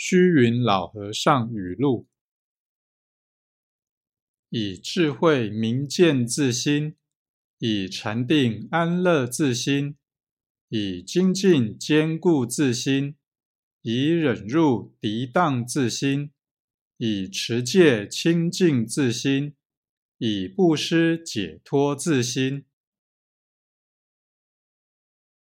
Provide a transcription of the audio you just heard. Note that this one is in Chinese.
虚云老和尚语录：以智慧明见自心，以禅定安乐自心，以精进坚固自心，以忍辱涤荡自心，以持戒清净自心，以布施解脱自心。